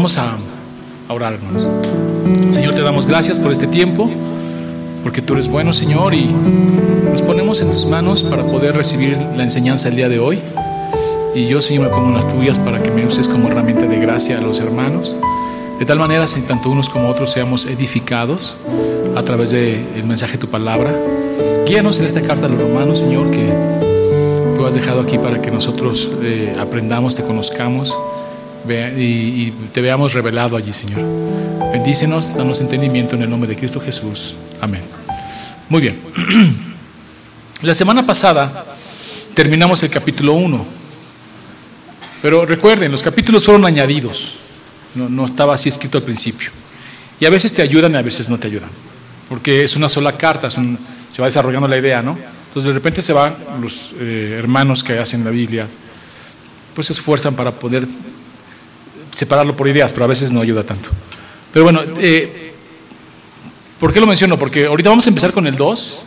Vamos a, orar, hermanos. Señor, te damos gracias por este tiempo, porque tú eres bueno, Señor, y nos ponemos en tus manos para poder recibir la enseñanza el día de hoy. Y yo, Señor, me pongo en las tuyas para que me uses como herramienta de gracia a los hermanos. De tal manera, si tanto unos como otros seamos edificados a través del mensaje de tu palabra. Guíanos en esta carta a los romanos, Señor, que tú has dejado aquí para que nosotros eh, aprendamos, te conozcamos y, te veamos revelado allí, Señor. Bendícenos, danos entendimiento en el nombre de Cristo Jesús. Amén. Muy bien. La semana pasada terminamos el capítulo 1. Pero recuerden, los capítulos fueron añadidos. No, estaba así escrito al principio. Y a veces te ayudan y a veces no te ayudan. Porque es una sola carta, se va desarrollando la idea, ¿no? Entonces de repente se van los eh, hermanos que hacen la Biblia, pues se esfuerzan para poder separarlo por ideas, pero a veces no ayuda tanto. Pero bueno, eh, ¿por qué lo menciono? Porque ahorita vamos a empezar con el 2.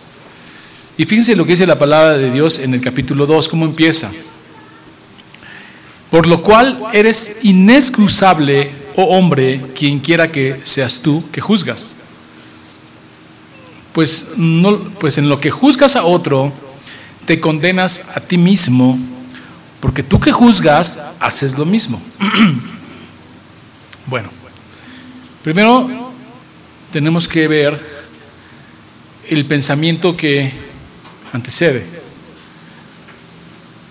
Y fíjense lo que dice la palabra de Dios en el capítulo 2, cómo empieza. Por lo cual eres inexcusable, oh hombre, quien quiera que seas tú, que juzgas. Pues, pues en lo que juzgas a otro, te condenas a ti mismo, porque tú que juzgas, haces lo mismo. bueno, primero tenemos que ver el pensamiento que antecede,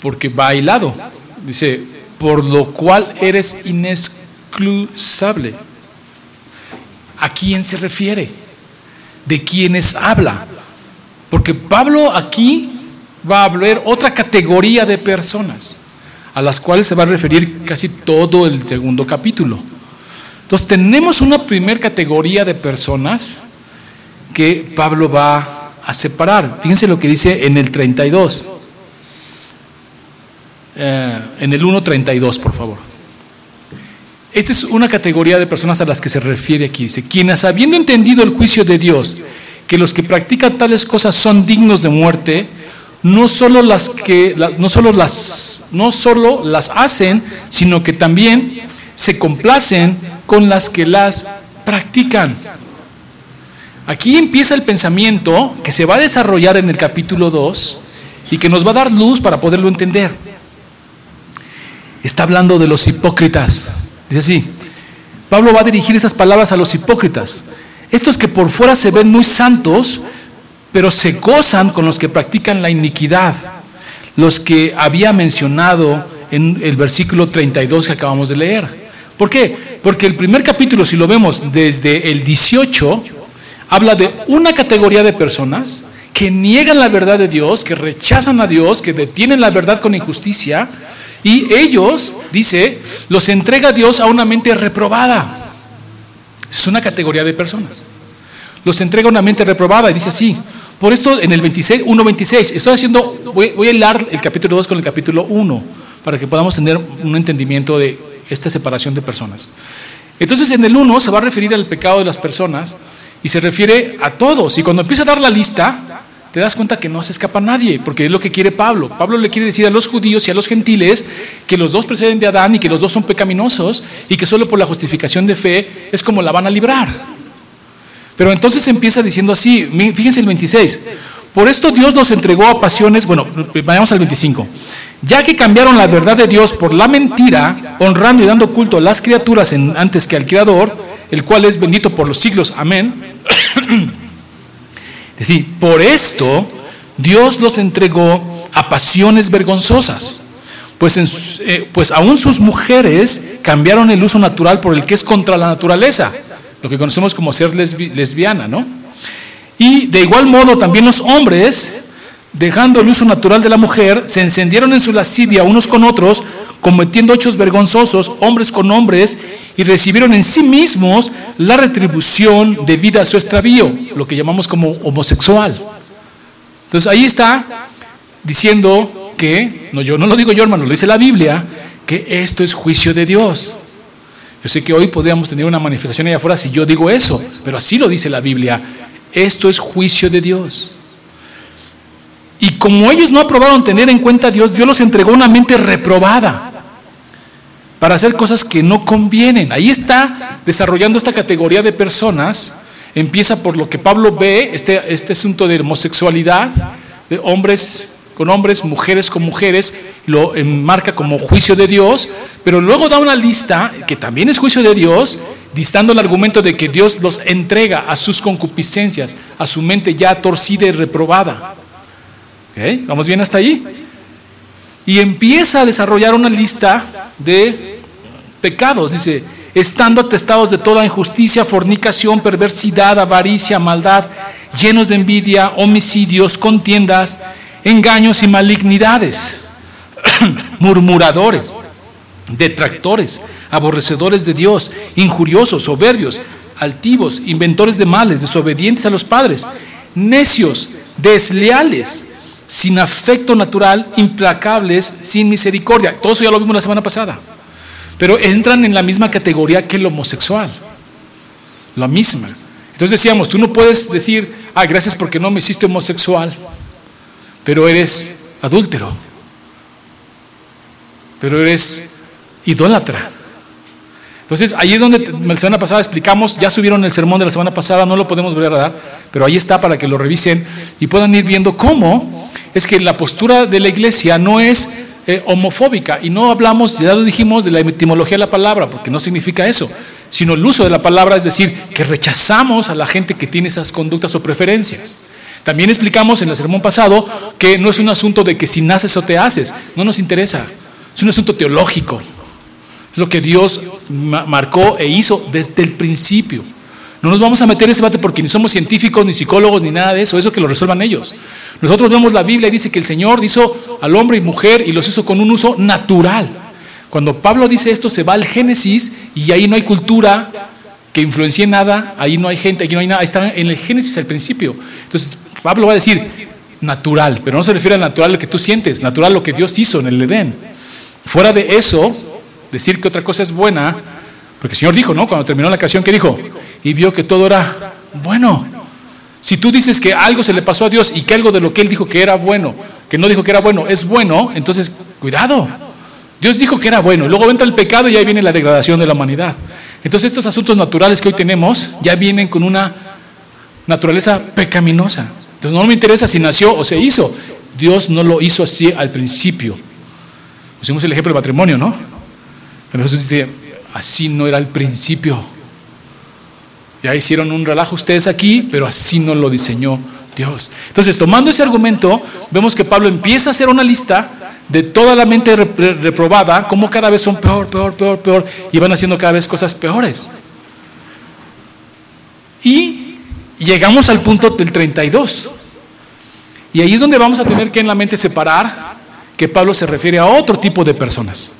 porque va aislado. Dice, por lo cual eres inexcusable. ¿A quién se refiere? ¿De quiénes habla? Porque Pablo aquí va a hablar otra categoría de personas a las cuales se va a referir casi todo el segundo capítulo. Entonces tenemos una primera categoría de personas que Pablo va a separar. Fíjense lo que dice en el 32. Eh, en el 1.32, por favor. Esta es una categoría de personas a las que se refiere aquí. Dice, quienes habiendo entendido el juicio de Dios, que los que practican tales cosas son dignos de muerte, no solo las que no solo las no solo las hacen, sino que también se complacen con las que las practican. Aquí empieza el pensamiento que se va a desarrollar en el capítulo 2 y que nos va a dar luz para poderlo entender está hablando de los hipócritas. Dice así, Pablo va a dirigir esas palabras a los hipócritas. Estos que por fuera se ven muy santos, pero se gozan con los que practican la iniquidad. Los que había mencionado en el versículo 32 que acabamos de leer. ¿Por qué? Porque el primer capítulo, si lo vemos desde el 18, habla de una categoría de personas que niegan la verdad de Dios, que rechazan a Dios, que detienen la verdad con injusticia, y ellos, dice, los entrega Dios a una mente reprobada. Es una categoría de personas. Los entrega a una mente reprobada y dice así. Por esto en el 26, 1.26, estoy haciendo, voy, voy a hilar el capítulo 2 con el capítulo 1 para que podamos tener un entendimiento de esta separación de personas. Entonces en el 1 se va a referir al pecado de las personas y se refiere a todos. Y cuando empieza a dar la lista, te das cuenta que no se escapa nadie, porque es lo que quiere Pablo. Pablo le quiere decir a los judíos y a los gentiles que los dos preceden de Adán y que los dos son pecaminosos y que solo por la justificación de fe es como la van a librar. Pero entonces empieza diciendo así, fíjense el 26, por esto Dios nos entregó a pasiones, bueno, vayamos al 25, ya que cambiaron la verdad de Dios por la mentira, honrando y dando culto a las criaturas antes que al Creador, el cual es bendito por los siglos, amén. Es decir, por esto Dios los entregó a pasiones vergonzosas, pues, eh, pues aún sus mujeres cambiaron el uso natural por el que es contra la naturaleza, lo que conocemos como ser lesbiana, ¿no? Y de igual modo también los hombres, dejando el uso natural de la mujer, se encendieron en su lascivia unos con otros, cometiendo hechos vergonzosos, hombres con hombres, y recibieron en sí mismos la retribución debida a su extravío, lo que llamamos como homosexual. Entonces ahí está diciendo que, no, yo no lo digo yo hermano, lo dice la Biblia, que esto es juicio de Dios. Yo sé que hoy podríamos tener una manifestación allá afuera si yo digo eso, pero así lo dice la Biblia. Esto es juicio de Dios. Y como ellos no aprobaron tener en cuenta a Dios, Dios los entregó una mente reprobada para hacer cosas que no convienen. Ahí está desarrollando esta categoría de personas. Empieza por lo que Pablo ve, este, este asunto de homosexualidad, de hombres con hombres, mujeres con mujeres, lo enmarca como juicio de Dios, pero luego da una lista que también es juicio de Dios, distando el argumento de que Dios los entrega a sus concupiscencias, a su mente ya torcida y reprobada. ¿Vamos bien hasta ahí? Y empieza a desarrollar una lista de pecados, dice, estando atestados de toda injusticia, fornicación, perversidad, avaricia, maldad, llenos de envidia, homicidios, contiendas, engaños y malignidades, murmuradores, detractores, aborrecedores de Dios, injuriosos, soberbios, altivos, inventores de males, desobedientes a los padres, necios, desleales, sin afecto natural, implacables, sin misericordia. Todo eso ya lo vimos la semana pasada. Pero entran en la misma categoría que el homosexual. La misma. Entonces decíamos, tú no puedes decir, ah, gracias porque no me hiciste homosexual pero eres adúltero, pero eres idólatra. Entonces, ahí es donde la semana pasada explicamos, ya subieron el sermón de la semana pasada, no lo podemos volver a dar, pero ahí está para que lo revisen y puedan ir viendo cómo es que la postura de la iglesia no es eh, homofóbica y no hablamos, ya lo dijimos, de la etimología de la palabra, porque no significa eso, sino el uso de la palabra, es decir, que rechazamos a la gente que tiene esas conductas o preferencias. También explicamos en el sermón pasado que no es un asunto de que si naces o te haces, no nos interesa, es un asunto teológico. Es lo que Dios marcó e hizo desde el principio. No nos vamos a meter en ese debate porque ni somos científicos, ni psicólogos, ni nada de eso, eso que lo resuelvan ellos. Nosotros vemos la Biblia y dice que el Señor hizo al hombre y mujer y los hizo con un uso natural. Cuando Pablo dice esto, se va al Génesis y ahí no hay cultura que influencie nada, ahí no hay gente, aquí no hay nada, ahí está en el Génesis al principio. Entonces, Pablo va a decir natural, pero no se refiere al natural lo que tú sientes, natural lo que Dios hizo en el Edén. Fuera de eso, decir que otra cosa es buena, porque el Señor dijo, ¿no? Cuando terminó la canción, ¿qué dijo? Y vio que todo era bueno. Si tú dices que algo se le pasó a Dios y que algo de lo que Él dijo que era bueno, que no dijo que era bueno, es bueno, entonces cuidado. Dios dijo que era bueno, luego entra el pecado y ahí viene la degradación de la humanidad. Entonces estos asuntos naturales que hoy tenemos ya vienen con una naturaleza pecaminosa. Entonces no me interesa si nació o se hizo. Dios no lo hizo así al principio. Usemos el ejemplo del matrimonio, ¿no? Entonces dice, así no era al principio. Ya hicieron un relajo ustedes aquí, pero así no lo diseñó Dios. Entonces, tomando ese argumento, vemos que Pablo empieza a hacer una lista de toda la mente reprobada, como cada vez son peor, peor, peor, peor, y van haciendo cada vez cosas peores. Y llegamos al punto del 32. Y ahí es donde vamos a tener que en la mente separar que Pablo se refiere a otro tipo de personas.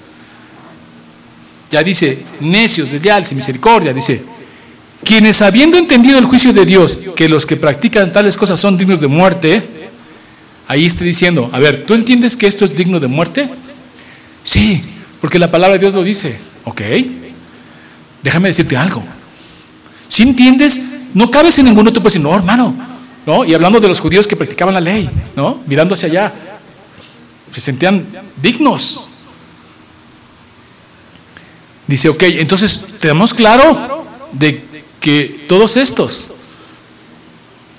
Ya dice, necios, desleales, sin misericordia, dice, quienes habiendo entendido el juicio de Dios, que los que practican tales cosas son dignos de muerte, ahí está diciendo, a ver, ¿tú entiendes que esto es digno de muerte? Sí, porque la palabra de Dios lo dice, ok, déjame decirte algo. Si entiendes no cabes en ninguno, tú puedes no, hermano, ¿no? Y hablando de los judíos que practicaban la ley, ¿no? Mirando hacia allá, se sentían dignos. Dice, ok, entonces tenemos claro de que todos estos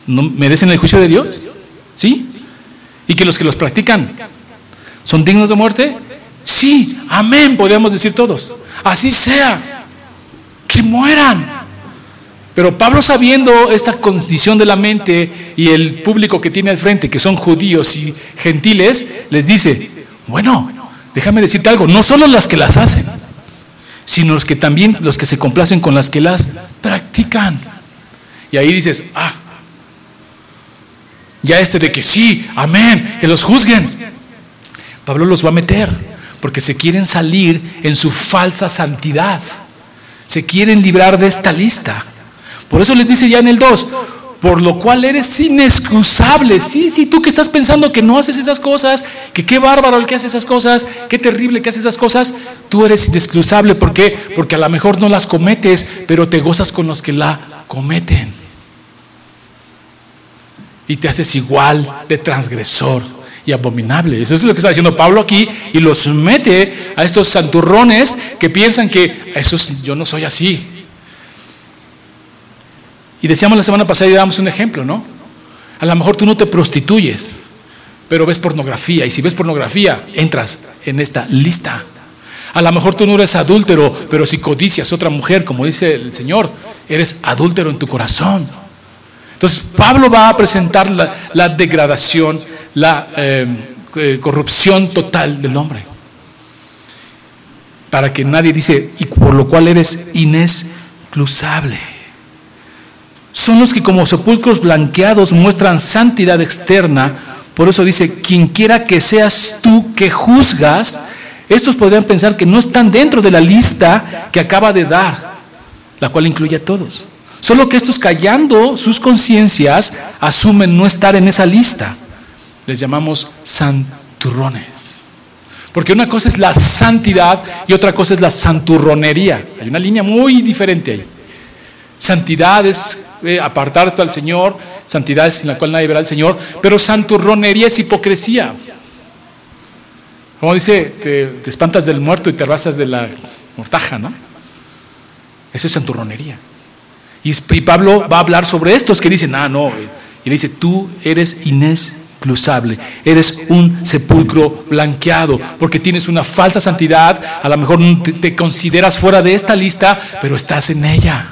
no merecen el juicio de Dios, ¿sí? Y que los que los practican son dignos de muerte, sí, amén, podríamos decir todos. Así sea, que mueran. Pero Pablo sabiendo esta condición de la mente y el público que tiene al frente, que son judíos y gentiles, les dice, bueno, déjame decirte algo, no solo las que las hacen, sino los que también los que se complacen con las que las practican. Y ahí dices, ah, ya este de que sí, amén, que los juzguen. Pablo los va a meter porque se quieren salir en su falsa santidad. Se quieren librar de esta lista. Por eso les dice ya en el 2, por lo cual eres inexcusable. Sí, sí, tú que estás pensando que no haces esas cosas, que qué bárbaro el que hace esas cosas, qué terrible que hace esas cosas, tú eres inexcusable. ¿Por qué? Porque a lo mejor no las cometes, pero te gozas con los que la cometen. Y te haces igual de transgresor y abominable. Eso es lo que está diciendo Pablo aquí y los mete a estos santurrones que piensan que eso yo no soy así. Y decíamos la semana pasada y dábamos un ejemplo, ¿no? A lo mejor tú no te prostituyes, pero ves pornografía y si ves pornografía entras en esta lista. A lo mejor tú no eres adúltero, pero si codicias otra mujer, como dice el Señor, eres adúltero en tu corazón. Entonces Pablo va a presentar la, degradación, la eh, eh, corrupción total del hombre. Para que nadie dice, y por lo cual eres inexclusable. Son los que como sepulcros blanqueados muestran santidad externa. Por eso dice, quien quiera que seas tú que juzgas, estos podrían pensar que no están dentro de la lista que acaba de dar, la cual incluye a todos. Solo que estos callando sus conciencias asumen no estar en esa lista. Les llamamos santurrones. Porque una cosa es la santidad y otra cosa es la santurronería. Hay una línea muy diferente ahí. Santidad es eh, apartarte al Señor, santidad sin la cual nadie verá al Señor, pero santurronería es hipocresía. Como dice, te, espantas del muerto y te rasas de la mortaja, ¿no? Eso es santurronería. Y, Pablo va a hablar sobre estos que dicen, ah, no. Y le dice, tú eres inexclusable, eres un sepulcro blanqueado, porque tienes una falsa santidad, a lo mejor te consideras fuera de esta lista, pero estás en ella.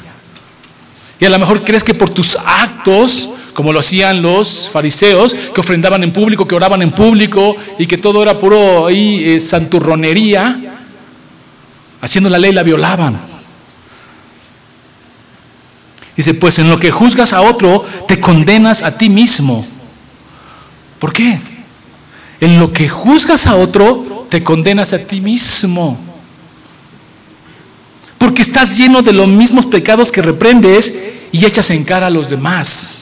Y a lo mejor crees que por tus actos como lo hacían los fariseos, que ofrendaban en público, que oraban en público y que todo era puro ahí, eh, santurronería, haciendo la ley la violaban. Dice, pues en lo que juzgas a otro, te condenas a ti mismo. ¿Por qué? En lo que juzgas a otro, te condenas a ti mismo. Porque estás lleno de los mismos pecados que reprendes y echas en cara a los demás.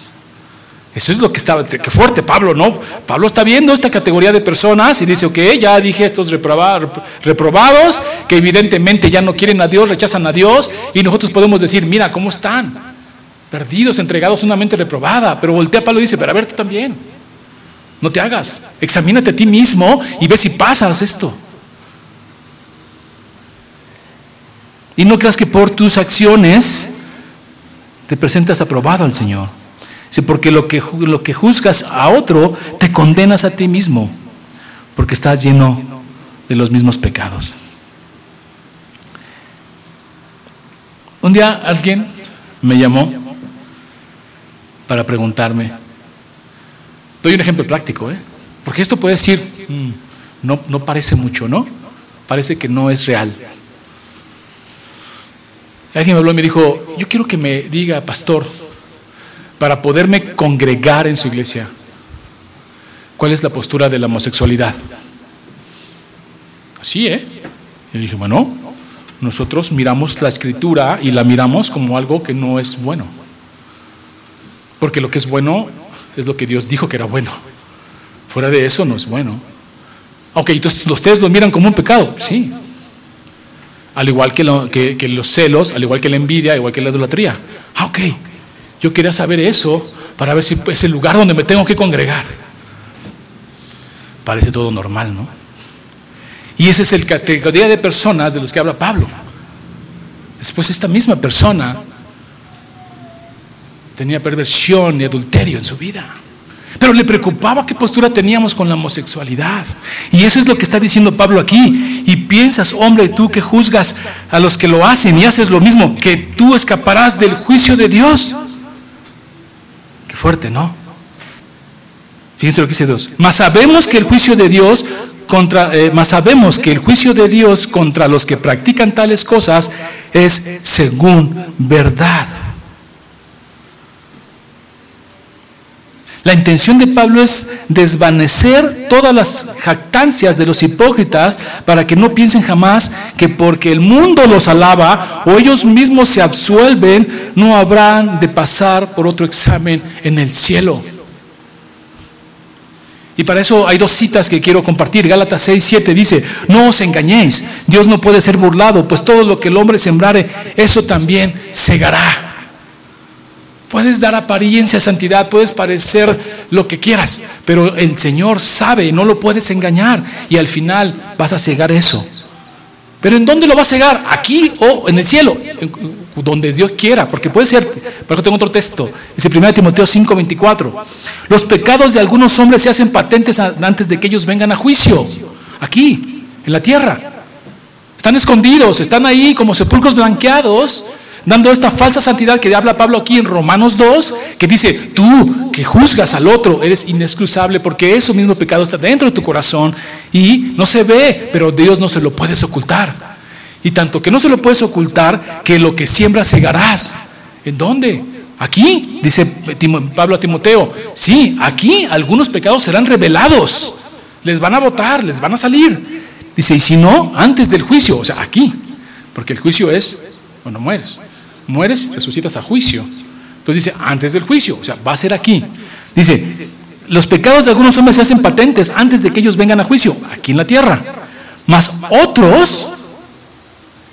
Eso es lo que estaba, que fuerte Pablo, ¿no? Pablo está viendo esta categoría de personas y dice, ok, ya dije estos reprobados, que evidentemente ya no quieren a Dios, rechazan a Dios, y nosotros podemos decir, mira, ¿cómo están? Perdidos, entregados una mente reprobada. Pero voltea Pablo y dice, pero a ver tú también, no te hagas, examínate a ti mismo y ve si pasas esto. Y no creas que por tus acciones te presentas aprobado al Señor. Sí, porque lo que, lo que juzgas a otro, te condenas a ti mismo, porque estás lleno de los mismos pecados. Un día alguien me llamó para preguntarme, doy un ejemplo práctico, ¿eh? porque esto puede decir, mm, no, no parece mucho, ¿no? Parece que no es real. Alguien me habló y me dijo, yo quiero que me diga, pastor, para poderme congregar en su iglesia. ¿Cuál es la postura de la homosexualidad? Así, ¿eh? Y dije, bueno, nosotros miramos la escritura y la miramos como algo que no es bueno. Porque lo que es bueno es lo que Dios dijo que era bueno. Fuera de eso no es bueno. Ok, entonces ustedes lo miran como un pecado, sí. Al igual que, los celos, al igual que la envidia, al igual que la idolatría. Ah, ok. Yo quería saber eso para ver si es el lugar donde me tengo que congregar. Parece todo normal, ¿no? Y esa es el categoría de personas de los que habla Pablo. Después esta misma persona tenía perversión y adulterio en su vida. Pero le preocupaba qué postura teníamos con la homosexualidad. Y eso es lo que está diciendo Pablo aquí. Y piensas, hombre, tú que juzgas a los que lo hacen y haces lo mismo, que tú escaparás del juicio de Dios fuerte, ¿no? Fíjense lo que dice Dios. Mas sabemos que el juicio de Dios contra, eh, sabemos que el juicio de Dios contra los que practican tales cosas es según verdad. La intención de Pablo es desvanecer todas las jactancias de los hipócritas para que no piensen jamás que porque el mundo los alaba o ellos mismos se absuelven, no habrán de pasar por otro examen en el cielo. Y para eso hay dos citas que quiero compartir. Gálatas 6, 7 dice, no os engañéis, Dios no puede ser burlado, pues todo lo que el hombre sembrare, eso también segará. Puedes dar apariencia de santidad, puedes parecer lo que quieras, pero el Señor sabe, no lo puedes engañar y al final vas a cegar eso. Pero ¿en dónde lo vas a cegar? ¿Aquí o en el cielo? Donde Dios quiera, porque puede ser, por tengo otro texto, dice 1 Timoteo 5:24, los pecados de algunos hombres se hacen patentes antes de que ellos vengan a juicio, aquí, en la tierra. Están escondidos, están ahí como sepulcros blanqueados, dando esta falsa santidad que habla Pablo aquí en Romanos 2, que dice, tú que juzgas al otro, eres inexcusable porque ese mismo pecado está dentro de tu corazón y no se ve, pero Dios no se lo puedes ocultar. Y tanto que no se lo puedes ocultar, que lo que siembras segarás. ¿En dónde? Aquí, dice Pablo a Timoteo, sí, aquí algunos pecados serán revelados, les van a votar, les van a salir. Dice, y si no, antes del juicio, o sea, aquí, porque el juicio es cuando mueres mueres, resucitas a juicio. Entonces dice, antes del juicio, o sea, va a ser aquí. Dice, los pecados de algunos hombres se hacen patentes antes de que ellos vengan a juicio, aquí en la tierra. Más otros,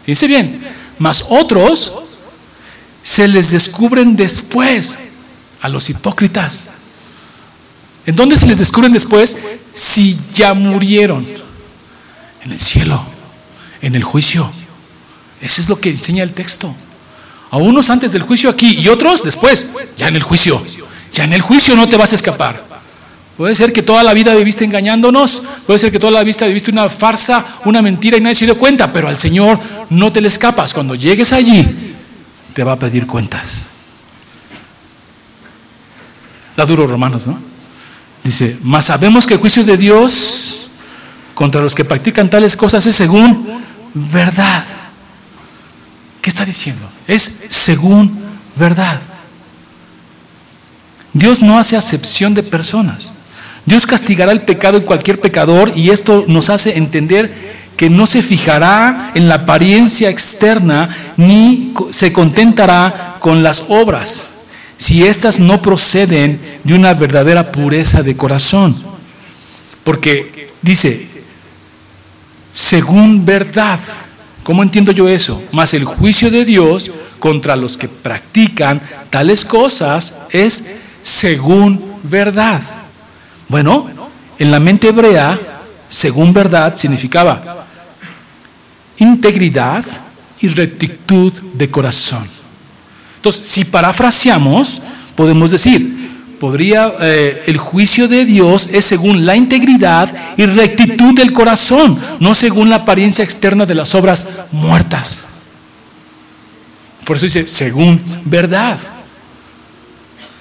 dice bien, más otros se les descubren después a los hipócritas. ¿En dónde se les descubren después? Si ya murieron. En el cielo, en el juicio. Eso es lo que enseña el texto. A unos antes del juicio aquí y otros después, ya en el juicio. Ya en el juicio no te vas a escapar. Puede ser que toda la vida viviste engañándonos, puede ser que toda la vida viviste una farsa, una mentira y nadie se dio cuenta, pero al Señor no te le escapas. Cuando llegues allí, te va a pedir cuentas. Está duro, Romanos, ¿no? Dice, mas sabemos que el juicio de Dios contra los que practican tales cosas es según verdad. ¿Qué está diciendo? Es según verdad. Dios no hace acepción de personas. Dios castigará el pecado en cualquier pecador y esto nos hace entender que no se fijará en la apariencia externa ni se contentará con las obras si éstas no proceden de una verdadera pureza de corazón. Porque dice, según verdad. ¿Cómo entiendo yo eso? Más el juicio de Dios contra los que practican tales cosas es según verdad. Bueno, en la mente hebrea, según verdad significaba integridad y rectitud de corazón. Entonces, si parafraseamos, podemos decir, podría, eh, el juicio de Dios es según la integridad y rectitud del corazón, no según la apariencia externa de las obras muertas. Por eso dice, según verdad.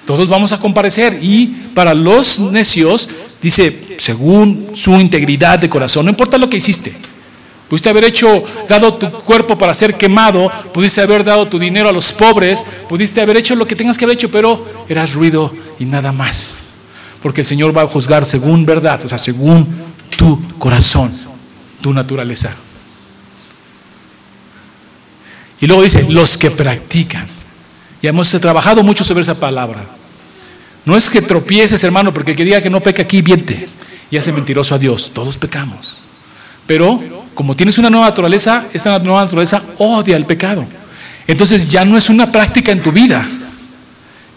Todos vamos a comparecer y para los necios dice, según su integridad de corazón, no importa lo que hiciste. Pudiste haber hecho, dado tu cuerpo para ser quemado, pudiste haber dado tu dinero a los pobres, pudiste haber hecho lo que tengas que haber hecho, pero eras ruido y nada más. Porque el Señor va a juzgar según verdad, o sea, según tu corazón, tu naturaleza. Y luego dice, los que practican. Y hemos trabajado mucho sobre esa palabra. No es que tropieces, hermano, porque el que diga que no peca aquí, viente y hace mentiroso a Dios. Todos pecamos. Pero como tienes una nueva naturaleza, esta nueva naturaleza odia el pecado. Entonces ya no es una práctica en tu vida,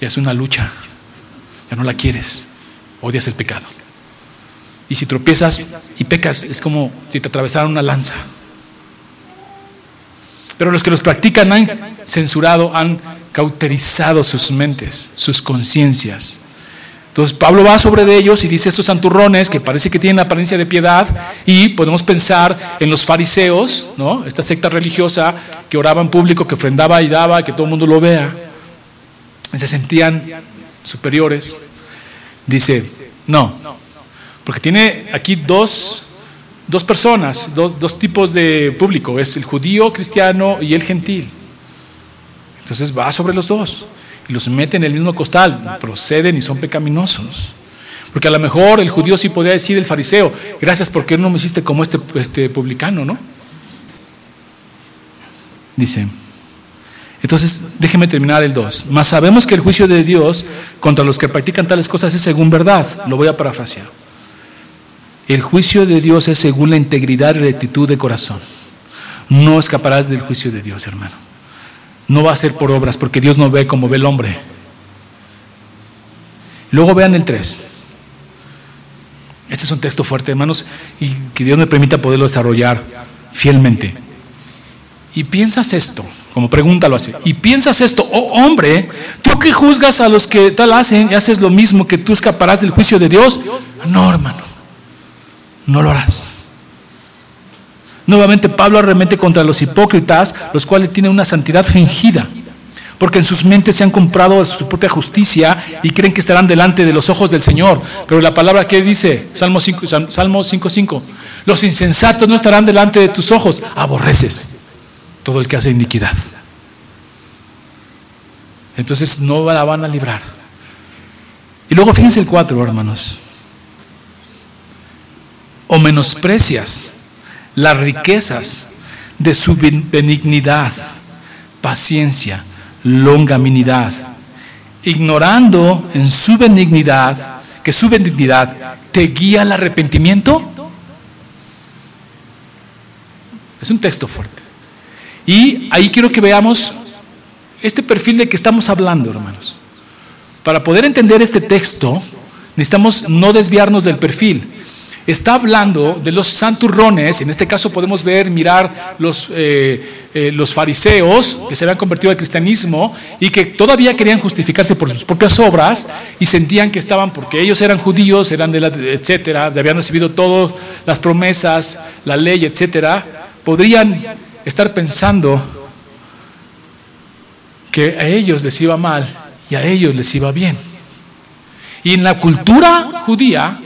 ya es una lucha. Ya no la quieres, odias el pecado. Y si tropiezas y pecas, es como si te atravesaran una lanza. Pero los que los practican han censurado, han cauterizado sus mentes, sus conciencias. Entonces Pablo va sobre de ellos y dice estos santurrones que parece que tienen apariencia de piedad y podemos pensar en los fariseos, ¿no? Esta secta religiosa que oraba en público, que ofrendaba y daba, que todo el mundo lo vea. Se sentían superiores. Dice, no, porque tiene aquí dos, dos personas, dos, dos tipos de público, es el judío cristiano y el gentil. Entonces va sobre los dos y los mete en el mismo costal, proceden y son pecaminosos. Porque a lo mejor el judío sí podría decir el fariseo, gracias porque no me hiciste como este, este publicano, ¿no? Dice, entonces déjeme terminar el 2. Mas sabemos que el juicio de Dios contra los que practican tales cosas es según verdad. Lo voy a parafrasear. El juicio de Dios es según la integridad y rectitud de corazón. No escaparás del juicio de Dios, hermano. No va a ser por obras, porque Dios no ve como ve el hombre. Luego vean el 3. Este es un texto fuerte, hermanos, y que Dios me permita poderlo desarrollar fielmente. Y piensas esto, como pregunta lo hace, y piensas esto, oh hombre, tú que juzgas a los que tal hacen y haces lo mismo, que tú escaparás del juicio de Dios. No, hermano, no lo harás. Nuevamente Pablo arremete contra los hipócritas, los cuales tienen una santidad fingida, porque en sus mentes se han comprado su propia justicia y creen que estarán delante de los ojos del Señor. Pero la palabra que dice, Salmo 5.5, Salmo 5, los insensatos no estarán delante de tus ojos, aborreces todo el que hace iniquidad. Entonces no la van a librar. Y luego fíjense el 4, hermanos. O menosprecias las riquezas de su benignidad, paciencia, longaminidad, ignorando en su benignidad que su benignidad te guía al arrepentimiento. Es un texto fuerte. Y ahí quiero que veamos este perfil de que estamos hablando, hermanos. Para poder entender este texto, necesitamos no desviarnos del perfil está hablando de los santurrones, en este caso podemos ver, mirar los, eh, eh, los fariseos que se habían convertido al cristianismo y que todavía querían justificarse por sus propias obras y sentían que estaban, porque ellos eran judíos, eran de la, etcétera, habían recibido todas las promesas, la ley, etcétera, podrían estar pensando que a ellos les iba mal y a ellos les iba bien. Y en la cultura judía,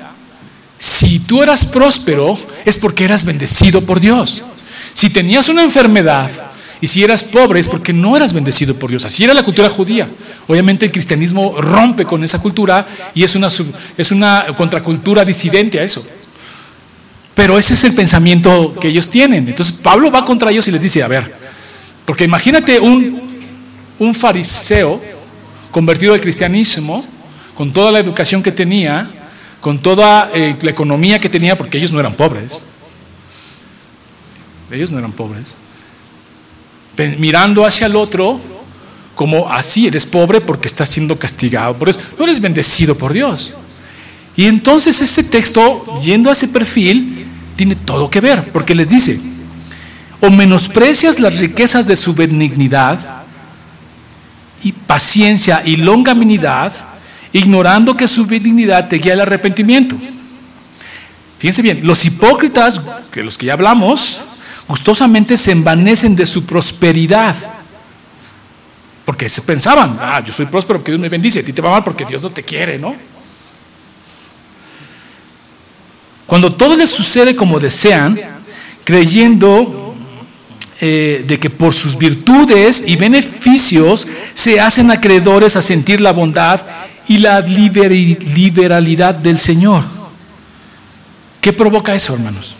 si tú eras próspero, es porque eras bendecido por Dios. Si tenías una enfermedad y si eras pobre, es porque no eras bendecido por Dios. Así era la cultura judía. Obviamente el cristianismo rompe con esa cultura y es una, es una contracultura disidente a eso. Pero ese es el pensamiento que ellos tienen. Entonces Pablo va contra ellos y les dice, a ver, porque imagínate un, un fariseo convertido al cristianismo, con toda la educación que tenía, con toda eh, la economía que tenía, porque ellos no eran pobres. Ellos no eran pobres. Mirando hacia el otro, como así eres pobre porque estás siendo castigado por eso. No eres bendecido por Dios. Y entonces este texto, yendo a ese perfil, tiene todo que ver, porque les dice, o menosprecias las riquezas de su benignidad y paciencia y longanimidad, ignorando que su benignidad te guía al arrepentimiento. Fíjense bien, los hipócritas, de los que ya hablamos, gustosamente se envanecen de su prosperidad. Porque se pensaban, ah, yo soy próspero porque Dios me bendice, a ti te va mal porque Dios no te quiere, ¿no? Cuando todo les sucede como desean, creyendo eh, de que por sus virtudes y beneficios se hacen acreedores a sentir la bondad y la liberalidad del Señor. ¿Qué provoca eso, hermanos?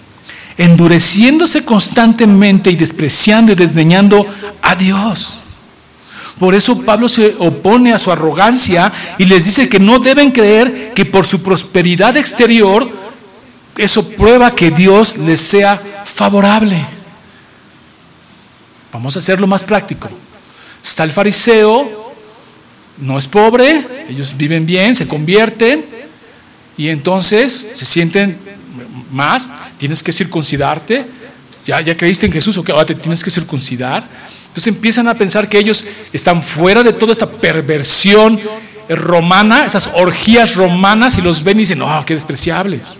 Endureciéndose constantemente y despreciando y desdeñando a Dios. Por eso Pablo se opone a su arrogancia y les dice que no deben creer que por su prosperidad exterior eso prueba que Dios les sea favorable. Vamos a hacerlo más práctico. Está el fariseo no es pobre, ellos viven bien, se convierten y entonces se sienten más, tienes que circuncidarte, ya, ya creíste en Jesús, o que ahora te tienes que circuncidar. Entonces empiezan a pensar que ellos están fuera de toda esta perversión romana, esas orgías romanas, y los ven y dicen, no, qué despreciables.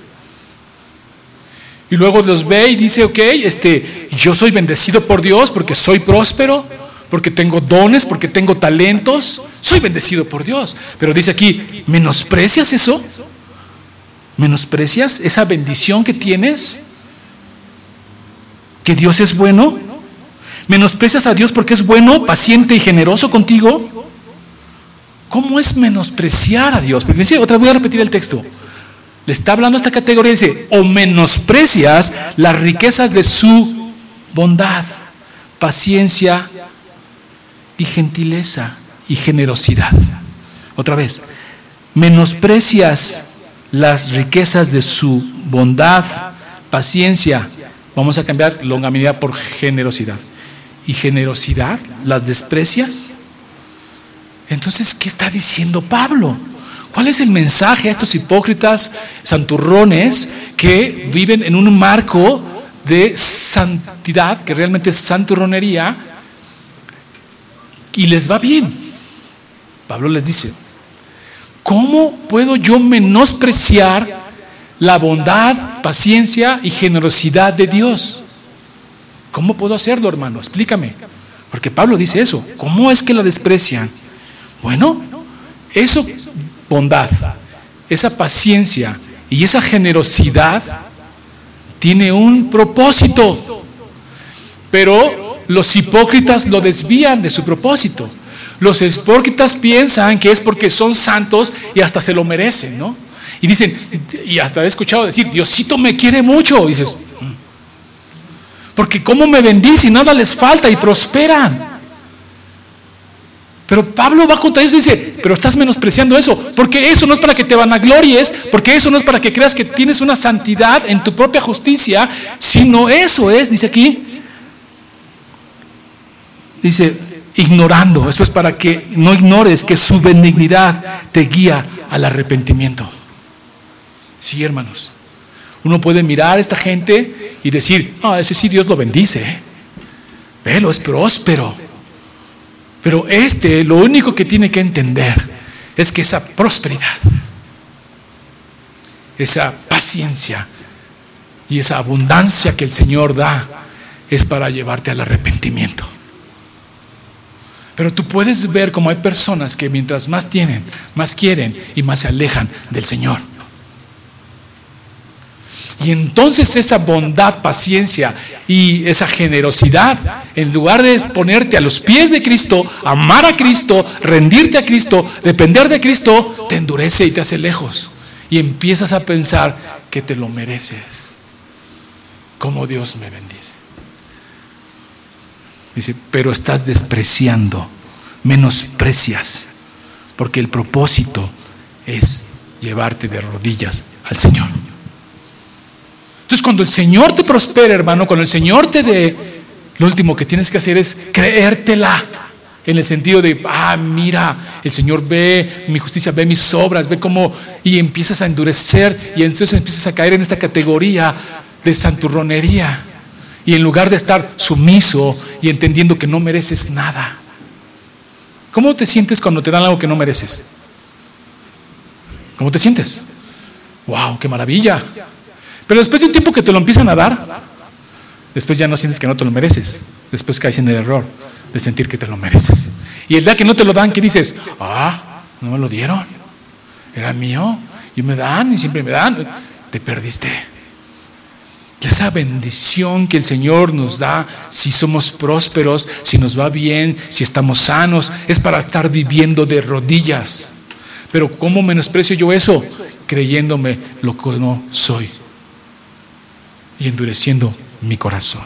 Y luego los ve y dice, ok, este, yo soy bendecido por Dios porque soy próspero, porque tengo dones, porque tengo talentos, soy bendecido por Dios. Pero dice aquí, ¿menosprecias eso? ¿Menosprecias esa bendición que tienes? ¿Que Dios es bueno? ¿Menosprecias a Dios porque es bueno, paciente y generoso contigo? ¿Cómo es menospreciar a Dios? Porque otra vez voy a repetir el texto. Le está hablando a esta categoría y dice, o menosprecias las riquezas de su bondad, paciencia y gentileza y generosidad. Otra vez, menosprecias las riquezas de su bondad, paciencia. Vamos a cambiar longanimidad por generosidad. ¿Y generosidad las desprecias? Entonces, ¿qué está diciendo Pablo? ¿Cuál es el mensaje a estos hipócritas santurrones que viven en un marco de santidad, que realmente es santurronería, y les va bien? Pablo les dice, ¿cómo puedo yo menospreciar la bondad, paciencia y generosidad de Dios? ¿Cómo puedo hacerlo, hermano? Explícame. Porque Pablo dice eso. ¿Cómo es que la desprecian? Bueno, eso bondad, esa paciencia y esa generosidad tiene un propósito, pero los hipócritas lo desvían de su propósito. Los hipócritas piensan que es porque son santos y hasta se lo merecen, ¿no? Y dicen, y hasta he escuchado decir, Diosito me quiere mucho. Dices, mm". porque ¿cómo me bendice y nada les falta y prosperan? Pero Pablo va contra eso y dice, pero estás menospreciando eso, porque eso no es para que te vanaglories, porque eso no es para que creas que tienes una santidad en tu propia justicia, sino eso es, dice aquí, dice, ignorando, eso es para que no ignores que su benignidad te guía al arrepentimiento. Sí, hermanos, uno puede mirar a esta gente y decir, ah, ese sí Dios lo bendice, ¿eh? velo, es próspero pero este lo único que tiene que entender es que esa prosperidad, esa paciencia y esa abundancia que el Señor da es para llevarte al arrepentimiento. Pero tú puedes ver como hay personas que mientras más tienen, más quieren y más se alejan del Señor. Y entonces esa bondad, paciencia y esa generosidad, en lugar de ponerte a los pies de Cristo, amar a Cristo, rendirte a Cristo, depender de Cristo, te endurece y te hace lejos. Y empiezas a pensar que te lo mereces. Como Dios me bendice. Dice, pero estás despreciando, menosprecias, porque el propósito es llevarte de rodillas al Señor. Cuando el Señor te prospere, hermano, cuando el Señor te dé, lo último que tienes que hacer es creértela. En el sentido de, ah, mira, el Señor ve mi justicia, ve mis obras, ve cómo, y empiezas a endurecer, y entonces empiezas a caer en esta categoría de santurronería. Y en lugar de estar sumiso y entendiendo que no mereces nada. ¿Cómo te sientes cuando te dan algo que no mereces? ¿Cómo te sientes? ¡Wow! ¡Qué maravilla! Pero después de un tiempo que te lo empiezan a dar, después ya no sientes que no te lo mereces. Después caes en el error de sentir que te lo mereces. Y el día que no te lo dan, ¿qué dices? Ah, no me lo dieron. Era mío. Y me dan, y siempre me dan. Te perdiste. Esa bendición que el Señor nos da, si somos prósperos, si nos va bien, si estamos sanos, es para estar viviendo de rodillas. Pero ¿cómo menosprecio yo eso? Creyéndome lo que no soy y endureciendo mi corazón.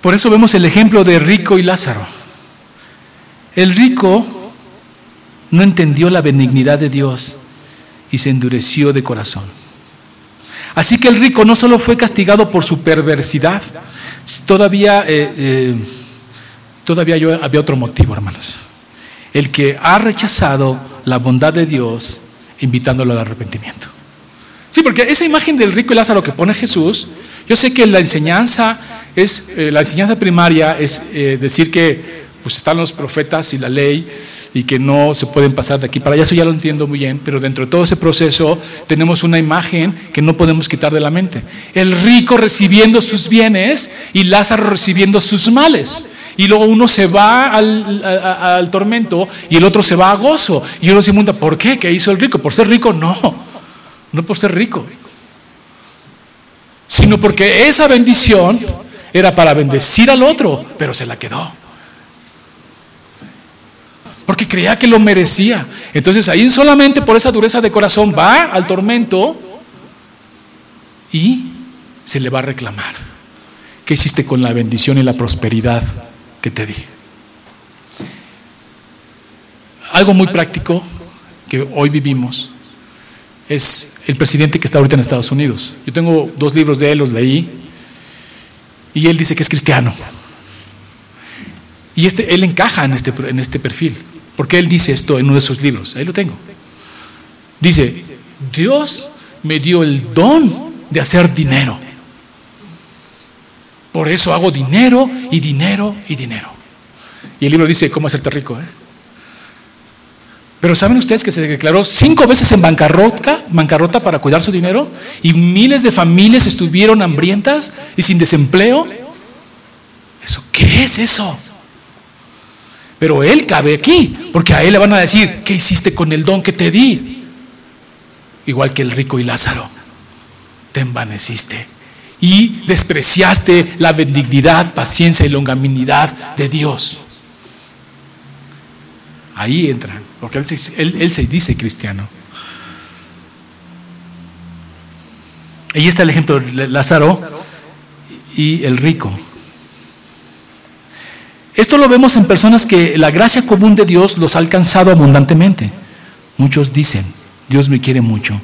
Por eso vemos el ejemplo de rico y Lázaro. El rico no entendió la benignidad de Dios y se endureció de corazón. Así que el rico no solo fue castigado por su perversidad, todavía, eh, eh, todavía había otro motivo, hermanos. El que ha rechazado la bondad de Dios invitándolo al arrepentimiento. Porque esa imagen del rico y Lázaro que pone Jesús, yo sé que la enseñanza es, eh, la enseñanza primaria es eh, decir que pues están los profetas y la ley y que no se pueden pasar de aquí para allá, eso ya lo entiendo muy bien, pero dentro de todo ese proceso tenemos una imagen que no podemos quitar de la mente. El rico recibiendo sus bienes y Lázaro recibiendo sus males. Y luego uno se va al, al tormento y el otro se va a gozo. Y uno se pregunta, ¿por qué? ¿Qué hizo el rico? ¿Por ser rico? No no por ser rico, sino porque esa bendición era para bendecir al otro, pero se la quedó. Porque creía que lo merecía. Entonces ahí solamente por esa dureza de corazón va al tormento y se le va a reclamar. ¿Qué hiciste con la bendición y la prosperidad que te di? Algo muy práctico que hoy vivimos es el presidente que está ahorita en Estados Unidos. Yo tengo dos libros de él, los leí, y él dice que es cristiano. Y este, él encaja en este, en este perfil. Porque él dice esto en uno de sus libros. Ahí lo tengo. Dice, Dios me dio el don de hacer dinero. Por eso hago dinero y dinero y dinero. Y el libro dice cómo hacerte rico. ¿eh? Pero ¿saben ustedes que se declaró cinco veces en bancarrota, bancarrota para cuidar su dinero? Y miles de familias estuvieron hambrientas y sin desempleo. ¿Eso qué es eso? Pero él cabe aquí, porque a él le van a decir, ¿qué hiciste con el don que te di? Igual que el rico y Lázaro, te envaneciste y despreciaste la benignidad, paciencia y longanimidad de Dios. Ahí entran, porque él se, dice cristiano. Ahí está el ejemplo de Lázaro y el rico. Esto lo vemos en personas que la gracia común de Dios los ha alcanzado abundantemente. Muchos dicen, Dios me quiere mucho,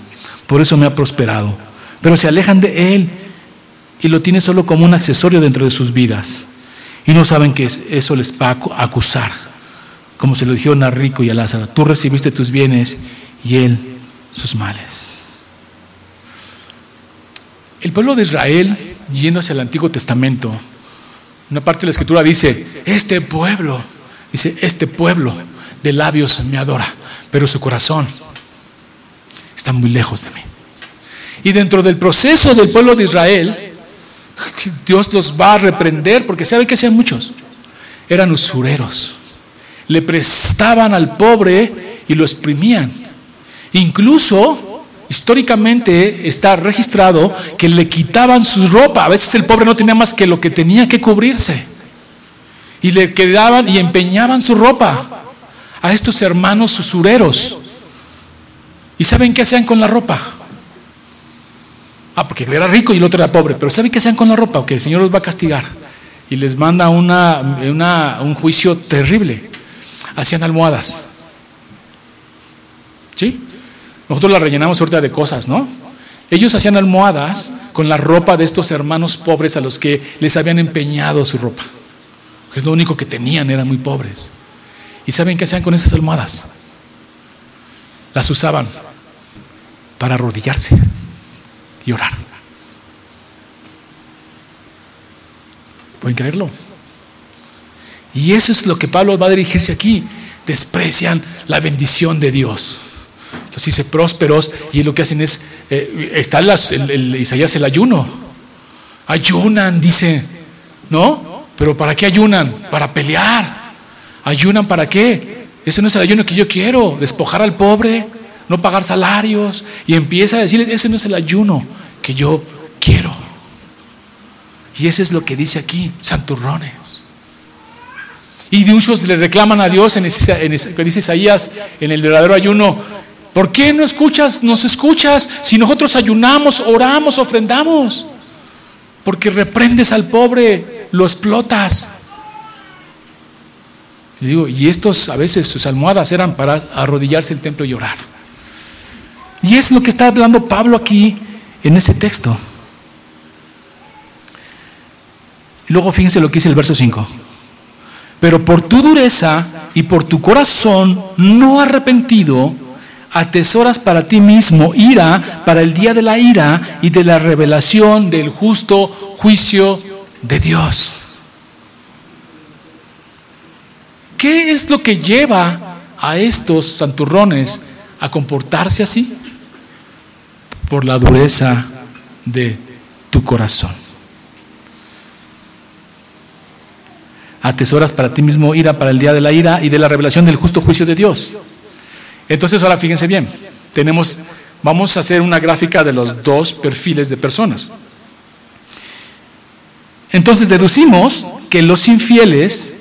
por eso me ha prosperado, pero se alejan de Él y lo tienen solo como un accesorio dentro de sus vidas y no saben que eso les va a acusar como se lo dijeron a Rico y a Lázaro, tú recibiste tus bienes y él sus males. El pueblo de Israel, yendo hacia el Antiguo Testamento, una parte de la escritura dice, este pueblo, dice, este pueblo de labios me adora, pero su corazón está muy lejos de mí. Y dentro del proceso del pueblo de Israel, Dios los va a reprender porque sabe que sean muchos. Eran usureros le prestaban al pobre y lo exprimían. Incluso, históricamente está registrado que le quitaban su ropa. A veces el pobre no tenía más que lo que tenía que cubrirse. Y le quedaban y empeñaban su ropa a estos hermanos usureros. ¿Y saben qué hacían con la ropa? Ah, porque era rico y el otro era pobre. Pero ¿saben qué hacían con la ropa? Que el Señor los va a castigar. Y les manda una, un juicio terrible hacían almohadas. ¿Sí? Nosotros las rellenamos ahorita de cosas, ¿no? Ellos hacían almohadas con la ropa de estos hermanos pobres a los que les habían empeñado su ropa. Es lo único que tenían, eran muy pobres. ¿Y saben qué hacían con esas almohadas? Las usaban para arrodillarse y orar. ¿Pueden creerlo? Y eso es lo que Pablo va a dirigirse aquí. Desprecian la bendición de Dios. Los dice prósperos y lo que hacen es, eh, está el, el, Isaías el ayuno. Ayunan, dice, ¿no? Pero ¿para qué ayunan? Para pelear. ¿Ayunan para qué? Ese no es el ayuno que yo quiero, despojar al pobre, no pagar salarios. Y empieza a decirle, ese no es el ayuno que yo quiero. Y ese es lo que dice aquí, santurrones. Y muchos le reclaman a Dios en, dice Isaías en el verdadero ayuno. ¿Por qué no escuchas, nos escuchas si nosotros ayunamos, oramos, ofrendamos? Porque reprendes al pobre, lo explotas. Y digo, y estos a veces sus almohadas eran para arrodillarse el templo y orar. Y es lo que está hablando Pablo aquí en ese texto. Luego fíjense lo que dice el verso 5. Pero por tu dureza y por tu corazón no arrepentido, atesoras para ti mismo ira para el día de la ira y de la revelación del justo juicio de Dios. ¿Qué es lo que lleva a estos santurrones a comportarse así? Por la dureza de tu corazón. Atesoras para ti mismo ira para el día de la ira y de la revelación del justo juicio de Dios. Entonces ahora fíjense bien, tenemos, vamos a hacer una gráfica de los dos perfiles de personas. Entonces deducimos que los infieles,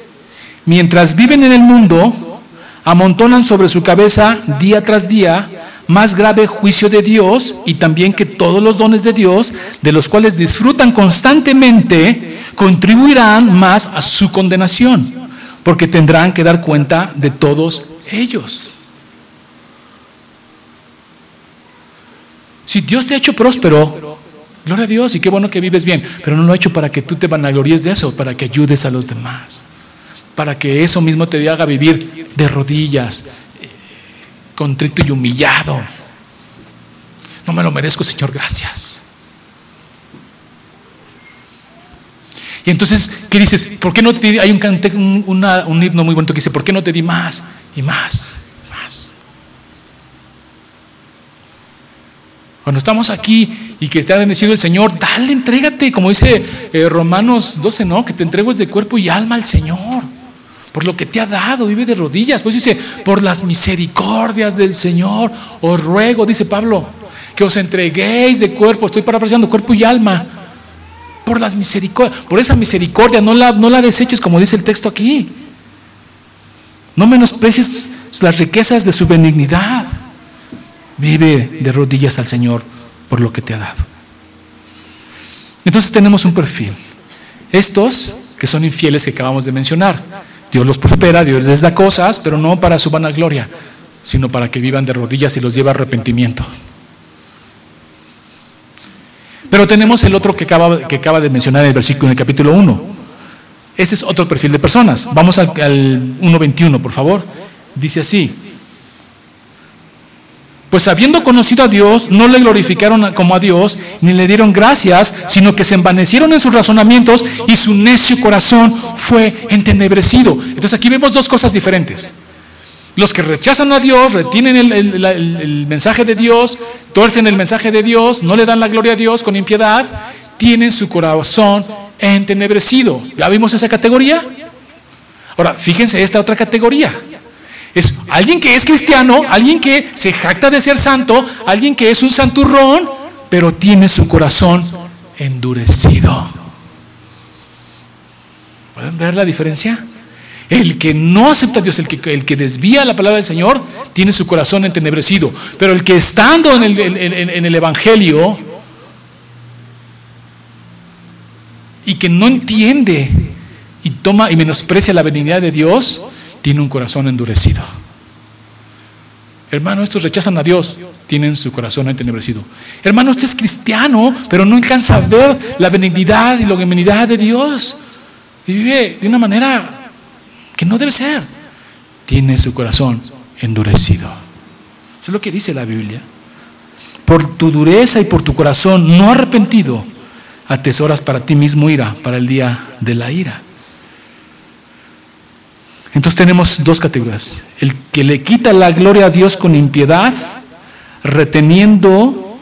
mientras viven en el mundo, amontonan sobre su cabeza día tras día más grave juicio de Dios y también que todos los dones de Dios, de los cuales disfrutan constantemente, contribuirán más a su condenación, porque tendrán que dar cuenta de todos ellos. Si Dios te ha hecho próspero, gloria a Dios y qué bueno que vives bien, pero no lo ha hecho para que tú te vanaglories de eso, para que ayudes a los demás, para que eso mismo te haga vivir de rodillas, contrito y humillado. No me lo merezco, Señor, gracias. Y entonces, ¿qué dices? ¿Por qué no te di? Hay un, un himno muy bonito que dice, ¿por qué no te di más y más? Más. Cuando estamos aquí y que te ha bendecido el Señor, dale, entrégate, como dice eh, Romanos 12, ¿no? Que te entregues de cuerpo y alma al Señor. Por lo que te ha dado, vive de rodillas. Pues dice, por las misericordias del Señor, os ruego, dice Pablo, que os entreguéis de cuerpo, estoy parafraseando, cuerpo y alma por las misericordias, por esa misericordia, no la, no la deseches como dice el texto aquí. No menosprecies las riquezas de su benignidad. Vive de rodillas al Señor por lo que te ha dado. Entonces tenemos un perfil. Estos que son infieles que acabamos de mencionar. Dios los prospera, Dios les da cosas, pero no para su vanagloria, sino para que vivan de rodillas y los lleve a arrepentimiento. Pero tenemos el otro que acaba, de mencionar en el versículo en el capítulo 1. Ese es otro perfil de personas. Vamos al, al 1.21, por favor. Dice así. Pues habiendo conocido a Dios, no le glorificaron como a Dios, ni le dieron gracias, sino que se envanecieron en sus razonamientos y su necio corazón fue entenebrecido. Entonces aquí vemos dos cosas diferentes. Los que rechazan a Dios, retienen el, mensaje de Dios, tuercen el mensaje de Dios, no le dan la gloria a Dios con impiedad, tienen su corazón entenebrecido. ¿Ya vimos esa categoría? Ahora, fíjense esta otra categoría. Es alguien que es cristiano, alguien que se jacta de ser santo, alguien que es un santurrón, pero tiene su corazón endurecido. ¿Pueden ver la diferencia? El que no acepta a Dios, el que, el que desvía la palabra del Señor, tiene su corazón entenebrecido. Pero el que estando en el, en el Evangelio y que no entiende y toma y menosprecia la benignidad de Dios, tiene un corazón endurecido. Hermano, estos rechazan a Dios, tienen su corazón entenebrecido. Hermano, usted es cristiano, pero no alcanza a ver la benignidad y la benignidad de Dios. vive de una manera que no debe ser, tiene su corazón endurecido. Eso es lo que dice la Biblia. Por tu dureza y por tu corazón no arrepentido, atesoras para ti mismo ira, para el día de la ira. Entonces tenemos dos categorías. El que le quita la gloria a Dios con impiedad, reteniendo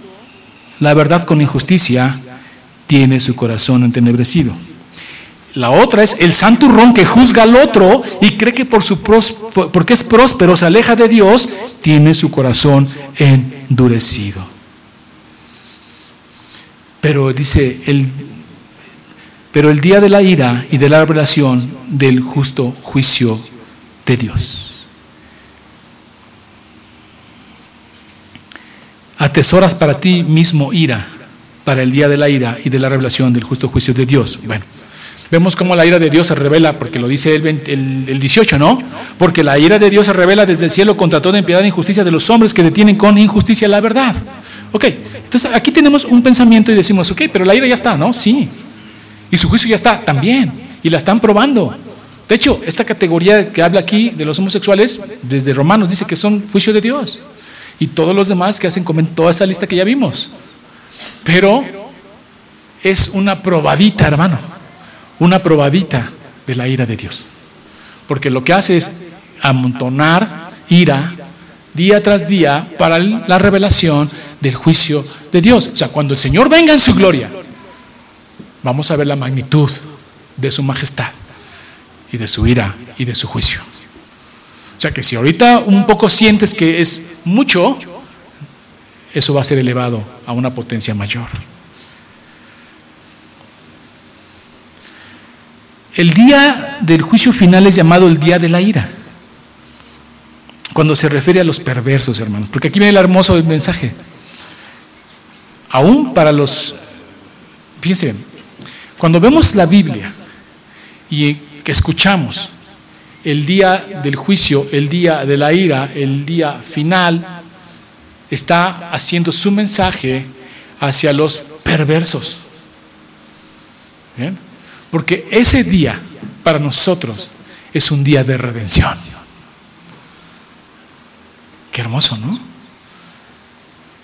la verdad con injusticia, tiene su corazón entenebrecido. La otra es el santurrón que juzga al otro y cree que por su porque es próspero se aleja de Dios, tiene su corazón endurecido. Pero dice el pero el día de la ira y de la revelación del justo juicio de Dios. Atesoras para ti mismo ira, para el día de la ira y de la revelación del justo juicio de Dios. Bueno, Vemos cómo la ira de Dios se revela, porque lo dice el, 18, ¿no? Porque la ira de Dios se revela desde el cielo contra toda impiedad e injusticia de los hombres que detienen con injusticia la verdad. Ok, entonces aquí tenemos un pensamiento y decimos, ok, pero la ira ya está, ¿no? Sí. Y su juicio ya está, también. Y la están probando. De hecho, esta categoría que habla aquí de los homosexuales, desde Romanos dice que son juicio de Dios. Y todos los demás que hacen toda esa lista que ya vimos. Pero es una probadita, hermano una probadita de la ira de Dios. Porque lo que hace es amontonar ira día tras día para la revelación del juicio de Dios. O sea, cuando el Señor venga en su gloria, vamos a ver la magnitud de su majestad y de su ira y de su juicio. O sea que si ahorita un poco sientes que es mucho, eso va a ser elevado a una potencia mayor. El día del juicio final es llamado el día de la ira. Cuando se refiere a los perversos, hermanos. Porque aquí viene el hermoso mensaje. Aún para los... Fíjense, cuando vemos la Biblia y que escuchamos el día del juicio, el día de la ira, el día final, está haciendo su mensaje hacia los perversos. Porque ese día para nosotros es un día de redención. Qué hermoso, ¿no?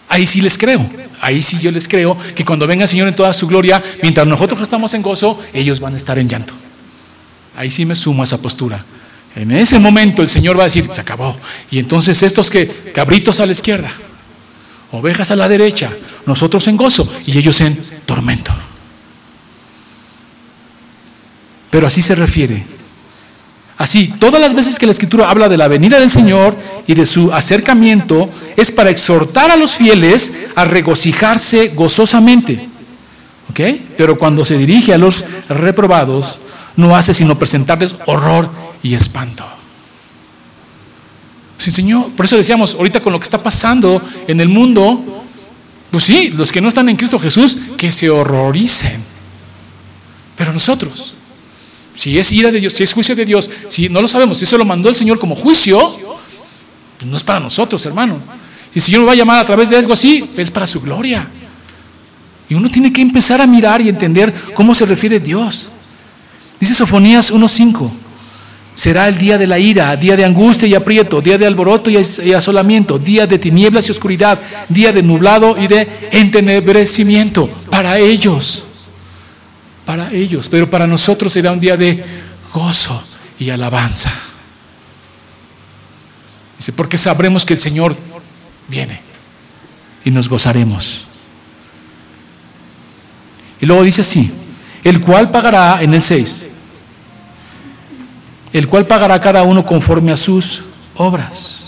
Ahí sí les creo, ahí sí yo les creo que cuando venga el Señor en toda su gloria, mientras nosotros estamos en gozo, ellos van a estar en llanto. Ahí sí me sumo a esa postura. En ese momento el Señor va a decir, se acabó. Y entonces estos que, cabritos a la izquierda, ovejas a la derecha, nosotros en gozo y ellos en tormento. Pero así se refiere. Así, todas las veces que la Escritura habla de la venida del Señor y de su acercamiento, es para exhortar a los fieles a regocijarse gozosamente. ¿Ok? Pero cuando se dirige a los reprobados, no hace sino presentarles horror y espanto. Sí, Señor, por eso decíamos, ahorita con lo que está pasando en el mundo, pues sí, los que no están en Cristo Jesús, que se horroricen. Pero nosotros, si es ira de Dios, si es juicio de Dios, si no lo sabemos, si eso lo mandó el Señor como juicio, pues no es para nosotros, hermano. Si el Señor nos va a llamar a través de algo así, es para su gloria. Y uno tiene que empezar a mirar y entender cómo se refiere Dios. Dice Sofonías 1.5. Será el día de la ira, día de angustia y aprieto, día de alboroto y asolamiento, día de tinieblas y oscuridad, día de nublado y de entenebrecimiento para ellos, para ellos, pero para nosotros será un día de gozo y alabanza. Dice, porque sabremos que el Señor viene y nos gozaremos. Y luego dice así, el cual pagará en el 6 el cual pagará cada uno conforme a sus obras.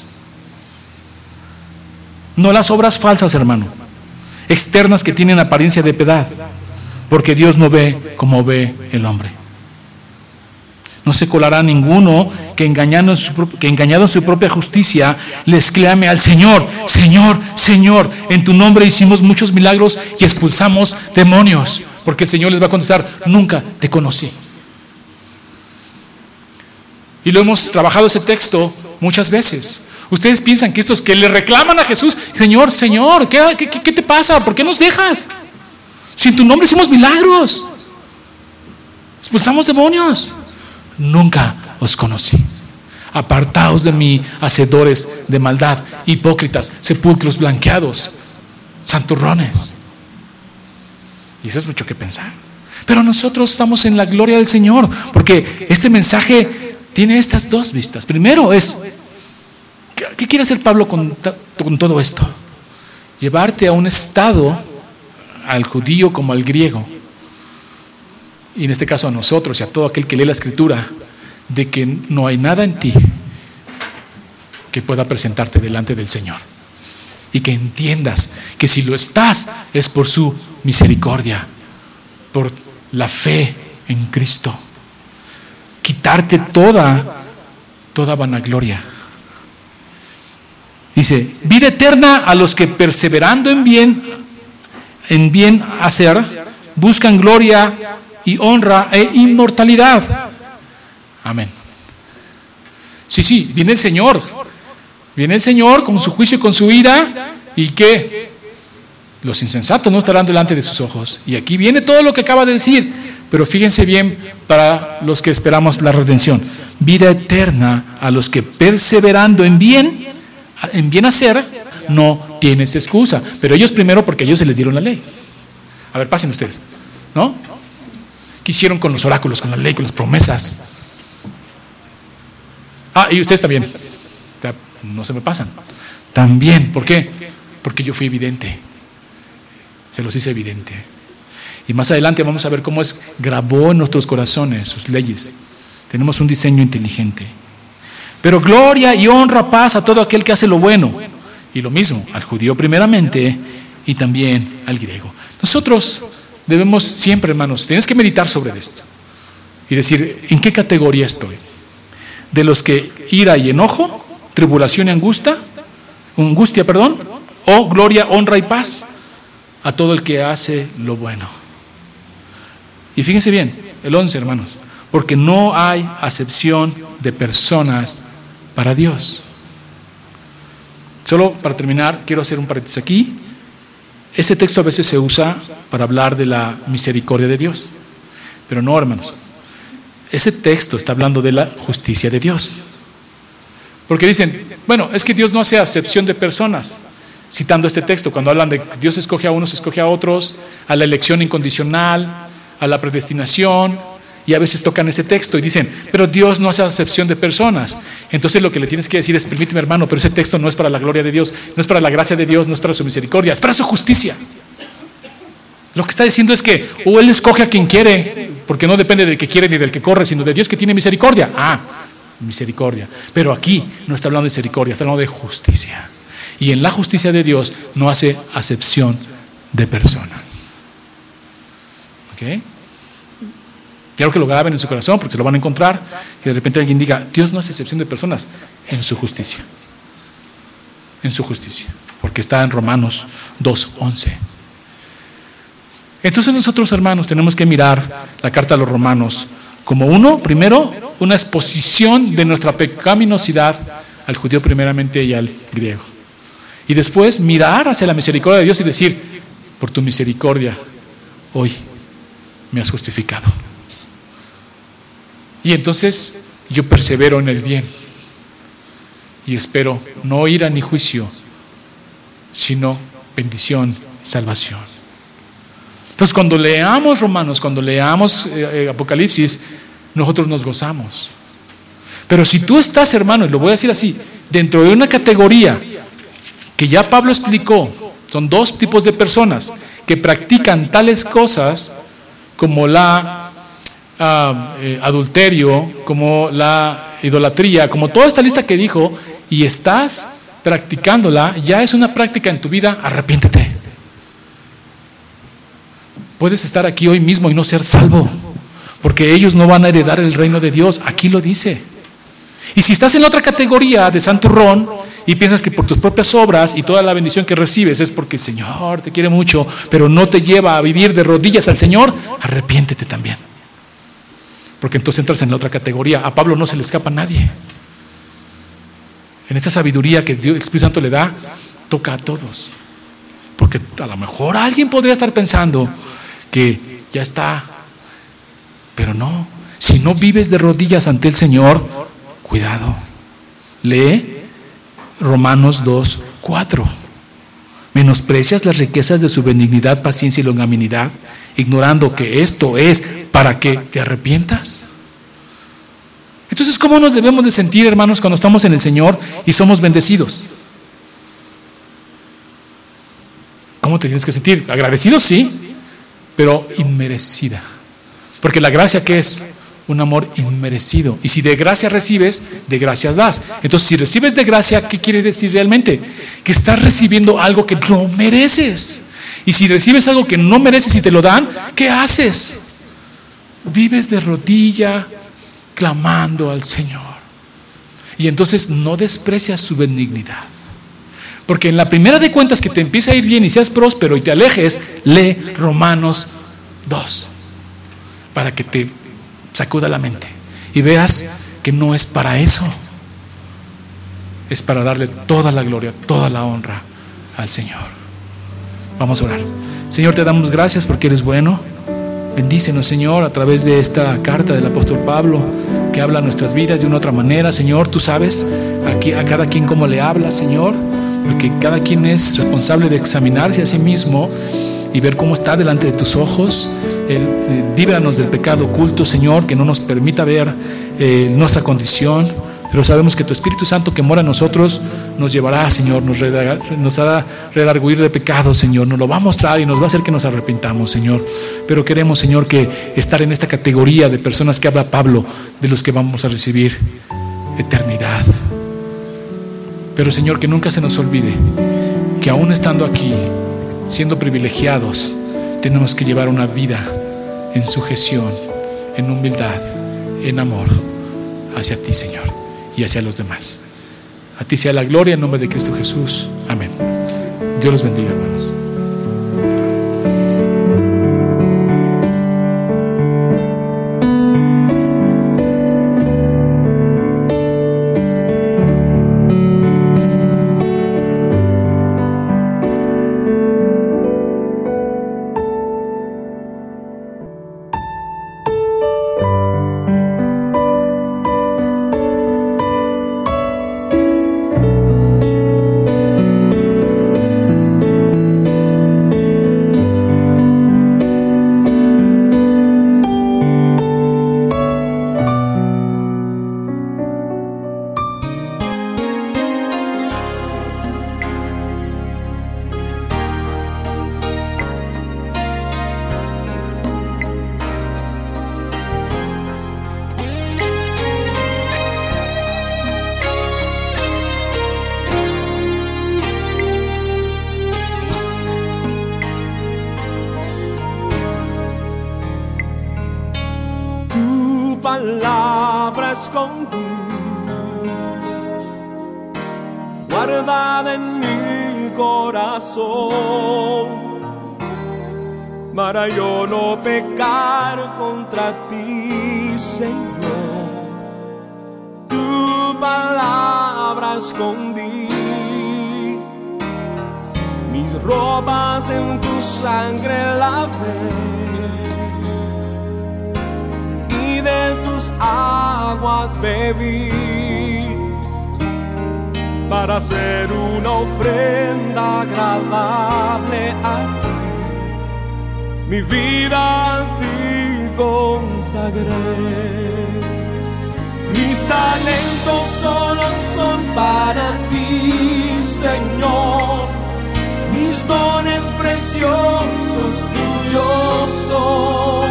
No las obras falsas, hermano, externas que tienen apariencia de piedad, porque Dios no ve como ve el hombre. No se colará ninguno que engañado, en su, propia justicia les clame al Señor, Señor, Señor, en tu nombre hicimos muchos milagros y expulsamos demonios, porque el Señor les va a contestar, nunca te conocí. Y lo hemos trabajado ese texto muchas veces. Ustedes piensan que estos que le reclaman a Jesús, Señor, Señor, ¿qué, qué, te pasa? ¿Por qué nos dejas? Si en tu nombre hicimos milagros, expulsamos demonios. Nunca os conocí. Apartaos de mí, hacedores de maldad, hipócritas, sepulcros blanqueados, santurrones. Y eso es mucho que pensar. Pero nosotros estamos en la gloria del Señor, porque este mensaje tiene estas dos vistas. Primero es, ¿qué quiere hacer Pablo con, todo esto? Llevarte a un estado, al judío como al griego, y en este caso a nosotros y a todo aquel que lee la escritura, de que no hay nada en ti que pueda presentarte delante del Señor. Y que entiendas que si lo estás es por su misericordia, por la fe en Cristo quitarte toda, toda vanagloria. Dice, vida eterna a los que perseverando en bien, en bien hacer, buscan gloria y honra e inmortalidad. Amén. Sí, sí, viene el Señor. Viene el Señor con su juicio y con su ira. ¿Y qué? Los insensatos no estarán delante de sus ojos. Y aquí viene todo lo que acaba de decir. Pero fíjense bien para los que esperamos la redención. Vida eterna a los que perseverando en bien, en bien hacer, no tienes excusa. Pero ellos primero porque ellos se les dieron la ley. A ver, pasen ustedes. ¿No? ¿Qué hicieron con los oráculos, con la ley, con las promesas? Ah, y ustedes también. No se me pasan. También. ¿Por qué? Porque yo fui evidente. Se los hice evidente. Y más adelante vamos a ver cómo es grabó en nuestros corazones sus leyes. Tenemos un diseño inteligente. Pero gloria y honra, paz a todo aquel que hace lo bueno. Y lo mismo, al judío primeramente y también al griego. Nosotros debemos siempre, hermanos, tienes que meditar sobre esto y decir, ¿en qué categoría estoy? De los que ira y enojo, tribulación y angustia, angustia, perdón, o gloria, honra y paz a todo el que hace lo bueno. Y fíjense bien, el 11, hermanos, porque no hay acepción de personas para Dios. Solo para terminar, quiero hacer un paréntesis aquí. Este texto a veces se usa para hablar de la misericordia de Dios, pero no, hermanos. Ese texto está hablando de la justicia de Dios. Porque dicen, bueno, es que Dios no hace acepción de personas, citando este texto, cuando hablan de Dios escoge a unos, escoge a otros, a la elección incondicional, a la predestinación, y a veces tocan este texto y dicen, pero Dios no hace acepción de personas. Entonces lo que le tienes que decir es, permíteme hermano, pero ese texto no es para la gloria de Dios, no es para la gracia de Dios, no es para su misericordia, es para su justicia. Lo que está diciendo es que o Él escoge a quien quiere, porque no depende del que quiere ni del que corre, sino de Dios que tiene misericordia. Ah, misericordia. Pero aquí no está hablando de misericordia, está hablando de justicia. Y en la justicia de Dios no hace acepción de personas. ¿Ok? Quiero que lo graben en su corazón porque se lo van a encontrar. Que de repente alguien diga, Dios no hace excepción de personas en su justicia. En su justicia. Porque está en Romanos 2.11. Entonces nosotros hermanos tenemos que mirar la carta a los romanos como uno, primero, una exposición de nuestra pecaminosidad al judío primeramente y al griego. Y después mirar hacia la misericordia de Dios y decir, por tu misericordia, hoy me has justificado. Y entonces yo persevero en el bien y espero no ir a ni juicio, sino bendición, salvación. Entonces cuando leamos Romanos, cuando leamos eh, eh, Apocalipsis, nosotros nos gozamos. Pero si tú estás, hermano, y lo voy a decir así, dentro de una categoría que ya Pablo explicó, son dos tipos de personas que practican tales cosas como la eh, adulterio, como la idolatría, como toda esta lista que dijo, y estás practicándola, ya es una práctica en tu vida, arrepiéntete. Puedes estar aquí hoy mismo y no ser salvo, porque ellos no van a heredar el reino de Dios, aquí lo dice. Y si estás en otra categoría de santurrón y piensas que por tus propias obras y toda la bendición que recibes es porque el Señor te quiere mucho, pero no te lleva a vivir de rodillas al Señor, arrepiéntete también porque entonces entras en la otra categoría. A Pablo no se le escapa a nadie. En esta sabiduría que Dios, el Espíritu Santo le da, toca a todos. Porque a lo mejor alguien podría estar pensando que ya está, pero no. Si no vives de rodillas ante el Señor, cuidado. Lee Romanos 2, 4. Menosprecias las riquezas de su benignidad, paciencia y longanimidad, ignorando que esto es para que te arrepientas. Entonces, ¿cómo nos debemos de sentir, hermanos, cuando estamos en el Señor y somos bendecidos? ¿Cómo te tienes que sentir? Agradecido, sí, pero inmerecida. Porque la gracia que es un amor inmerecido. Y si de gracia recibes, de gracias das. Entonces, si recibes de gracia, ¿qué quiere decir realmente? Que estás recibiendo algo que no mereces. Y si recibes algo que no mereces y te lo dan, ¿qué haces? Vives de rodilla clamando al Señor. Y entonces no desprecias su benignidad. Porque en la primera de cuentas que te empieza a ir bien y seas próspero y te alejes, lee Romanos 2. Para que te sacuda la mente y veas que no es para eso. Es para darle toda la gloria, toda la honra al Señor. Vamos a orar. Señor, te damos gracias porque eres bueno. Bendícenos, Señor, a través de esta carta del apóstol Pablo que habla nuestras vidas de una otra manera. Señor, tú sabes aquí, a cada quien cómo le habla, Señor, porque cada quien es responsable de examinarse a sí mismo y ver cómo está delante de tus ojos. Eh, líbranos del pecado oculto, Señor, que no nos permita ver eh, nuestra condición. Pero sabemos que tu Espíritu Santo que mora en nosotros nos llevará, Señor, nos, nos hará redarguir de pecado, Señor. Nos lo va a mostrar y nos va a hacer que nos arrepintamos, Señor. Pero queremos, Señor, que estar en esta categoría de personas que habla Pablo, de los que vamos a recibir eternidad. Pero, Señor, que nunca se nos olvide que aún estando aquí, siendo privilegiados, tenemos que llevar una vida en sujeción, en humildad, en amor hacia ti, Señor, y hacia los demás. A ti sea la gloria en nombre de Cristo Jesús. Amén. Dios los bendiga, hermanos. Sangre lavé y de tus aguas bebí para hacer una ofrenda agradable a ti mi vida a ti consagré. Mis talentos solo son para ti, Señor. Mis dones preciosos tuyos son.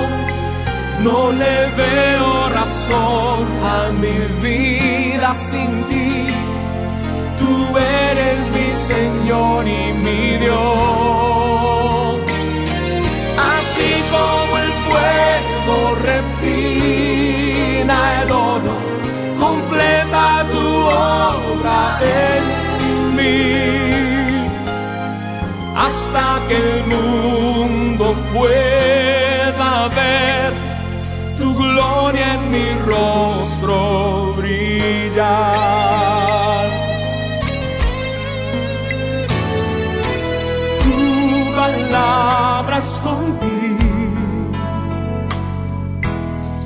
No le veo razón a mi vida sin ti. Tú eres mi Señor y mi Dios así como el fuego refina el oro, completa tu obra en hasta que el mundo pueda ver tu gloria en mi rostro brillar. Tu palabra escondí,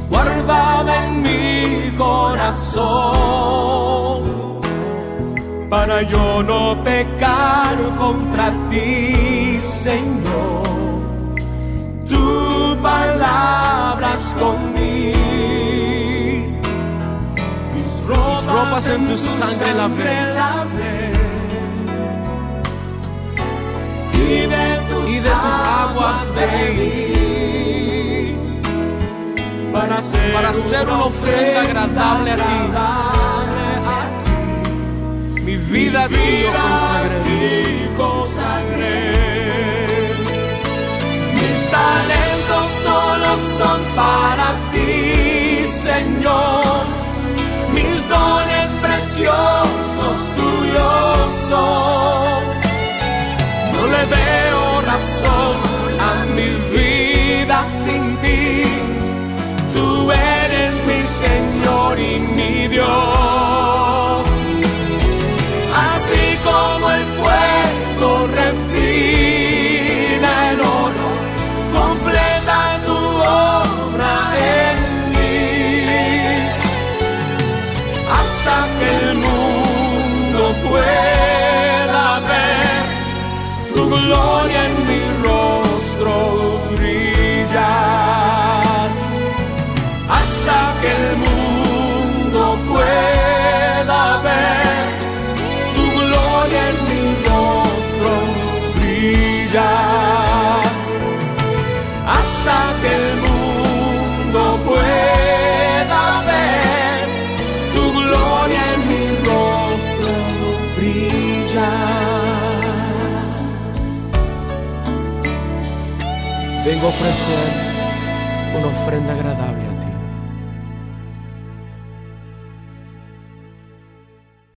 guardada en mi corazón, para yo no pecar contra ti, Señor. Tu palabra escondí, mis ropas, en tu sangre lavé. y de tus, y de tus aguas bebí para para hacer una ofrenda agradable a ti. Vida a ti yo consagré. consagré. Mis talentos solo son para ti, Señor. Mis dones preciosos tuyos son. No le veo razón a mi vida sin ti. Tú eres mi Señor y mi Dios. Como el fuego refina el oro, completa tu obra en mí. Hasta que el mundo pueda ver tu gloria en mi rostro brillar. Hasta que el mundo pueda Vengo a ofrecer una ofrenda agradable